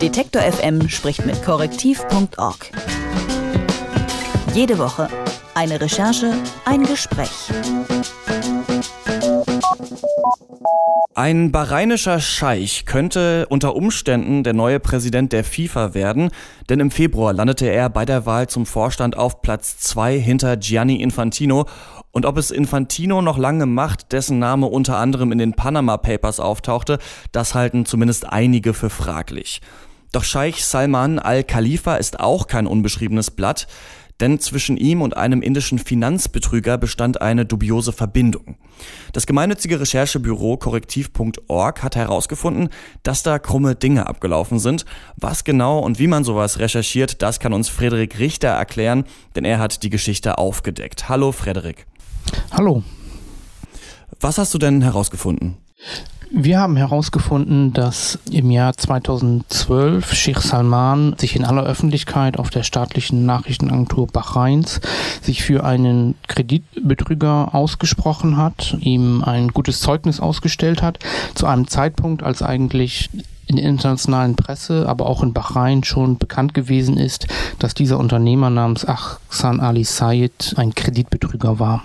Detektor FM spricht mit Korrektiv.org. Jede Woche eine Recherche, ein Gespräch. Ein bahrainischer Scheich könnte unter Umständen der neue Präsident der FIFA werden, denn im Februar landete er bei der Wahl zum Vorstand auf Platz zwei hinter Gianni Infantino. Und ob es Infantino noch lange macht, dessen Name unter anderem in den Panama Papers auftauchte, das halten zumindest einige für fraglich. Doch Scheich Salman al-Khalifa ist auch kein unbeschriebenes Blatt denn zwischen ihm und einem indischen Finanzbetrüger bestand eine dubiose Verbindung. Das gemeinnützige Recherchebüro korrektiv.org hat herausgefunden, dass da krumme Dinge abgelaufen sind. Was genau und wie man sowas recherchiert, das kann uns Frederik Richter erklären, denn er hat die Geschichte aufgedeckt. Hallo Frederik. Hallo. Was hast du denn herausgefunden? Wir haben herausgefunden, dass im Jahr 2012 Sheikh Salman sich in aller Öffentlichkeit auf der staatlichen Nachrichtenagentur Bahrains sich für einen Kreditbetrüger ausgesprochen hat, ihm ein gutes Zeugnis ausgestellt hat, zu einem Zeitpunkt, als eigentlich in der internationalen Presse, aber auch in Bahrain schon bekannt gewesen ist, dass dieser Unternehmer namens Ahsan Ali Sayed ein Kreditbetrüger war.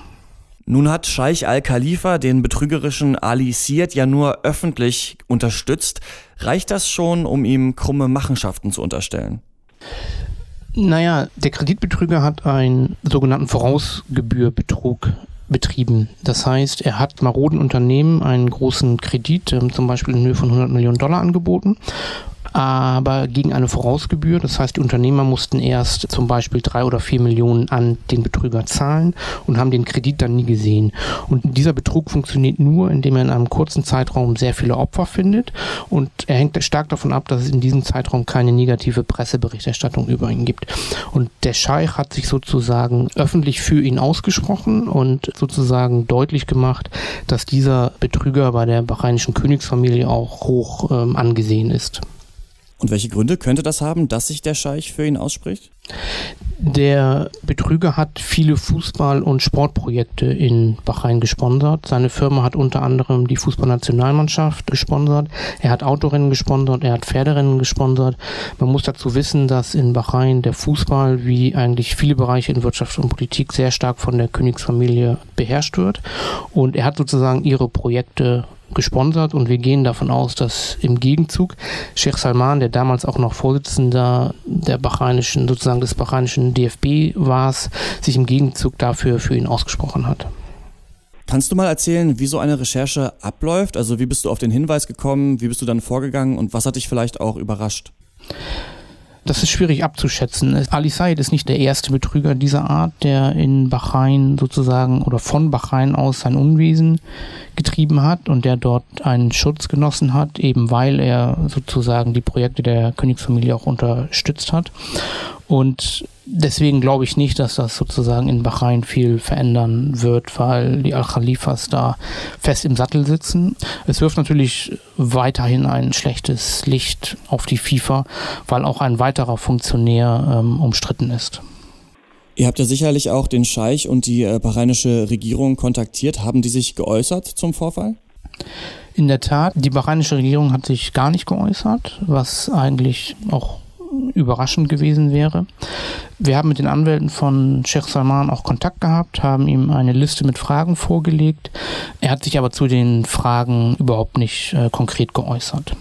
Nun hat Scheich al-Khalifa den betrügerischen Ali Siad ja nur öffentlich unterstützt. Reicht das schon, um ihm krumme Machenschaften zu unterstellen? Naja, der Kreditbetrüger hat einen sogenannten Vorausgebührbetrug betrieben. Das heißt, er hat maroden Unternehmen einen großen Kredit, ähm, zum Beispiel in Höhe von 100 Millionen Dollar angeboten aber gegen eine Vorausgebühr. Das heißt, die Unternehmer mussten erst zum Beispiel drei oder vier Millionen an den Betrüger zahlen und haben den Kredit dann nie gesehen. Und dieser Betrug funktioniert nur, indem er in einem kurzen Zeitraum sehr viele Opfer findet und er hängt stark davon ab, dass es in diesem Zeitraum keine negative Presseberichterstattung über ihn gibt. Und der Scheich hat sich sozusagen öffentlich für ihn ausgesprochen und sozusagen deutlich gemacht, dass dieser Betrüger bei der bahreinischen Königsfamilie auch hoch ähm, angesehen ist. Und welche Gründe könnte das haben, dass sich der Scheich für ihn ausspricht? Der Betrüger hat viele Fußball- und Sportprojekte in Bahrain gesponsert. Seine Firma hat unter anderem die Fußballnationalmannschaft gesponsert. Er hat Autorennen gesponsert, er hat Pferderennen gesponsert. Man muss dazu wissen, dass in Bahrain der Fußball wie eigentlich viele Bereiche in Wirtschaft und Politik sehr stark von der Königsfamilie beherrscht wird. Und er hat sozusagen ihre Projekte gesponsert und wir gehen davon aus, dass im Gegenzug Sheikh Salman, der damals auch noch Vorsitzender der bahreinischen, sozusagen des bahreinischen DFB war, sich im Gegenzug dafür für ihn ausgesprochen hat. Kannst du mal erzählen, wie so eine Recherche abläuft? Also wie bist du auf den Hinweis gekommen, wie bist du dann vorgegangen und was hat dich vielleicht auch überrascht? Das ist schwierig abzuschätzen. Ali Said ist nicht der erste Betrüger dieser Art, der in Bahrain sozusagen oder von Bahrain aus sein Unwesen getrieben hat und der dort einen Schutz genossen hat, eben weil er sozusagen die Projekte der Königsfamilie auch unterstützt hat. Und deswegen glaube ich nicht, dass das sozusagen in Bahrain viel verändern wird, weil die Al-Khalifas da fest im Sattel sitzen. Es wirft natürlich weiterhin ein schlechtes Licht auf die FIFA, weil auch ein weiterer Funktionär ähm, umstritten ist. Ihr habt ja sicherlich auch den Scheich und die äh, bahrainische Regierung kontaktiert. Haben die sich geäußert zum Vorfall? In der Tat, die bahrainische Regierung hat sich gar nicht geäußert, was eigentlich auch überraschend gewesen wäre. Wir haben mit den Anwälten von Sheikh Salman auch Kontakt gehabt, haben ihm eine Liste mit Fragen vorgelegt. Er hat sich aber zu den Fragen überhaupt nicht äh, konkret geäußert.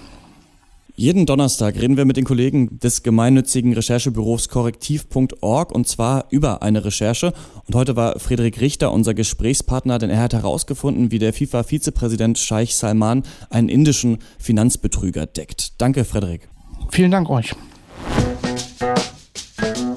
Jeden Donnerstag reden wir mit den Kollegen des gemeinnützigen Recherchebüros korrektiv.org und zwar über eine Recherche. Und heute war Friedrich Richter unser Gesprächspartner, denn er hat herausgefunden, wie der FIFA-Vizepräsident Scheich Salman einen indischen Finanzbetrüger deckt. Danke, Frederik. Vielen Dank euch.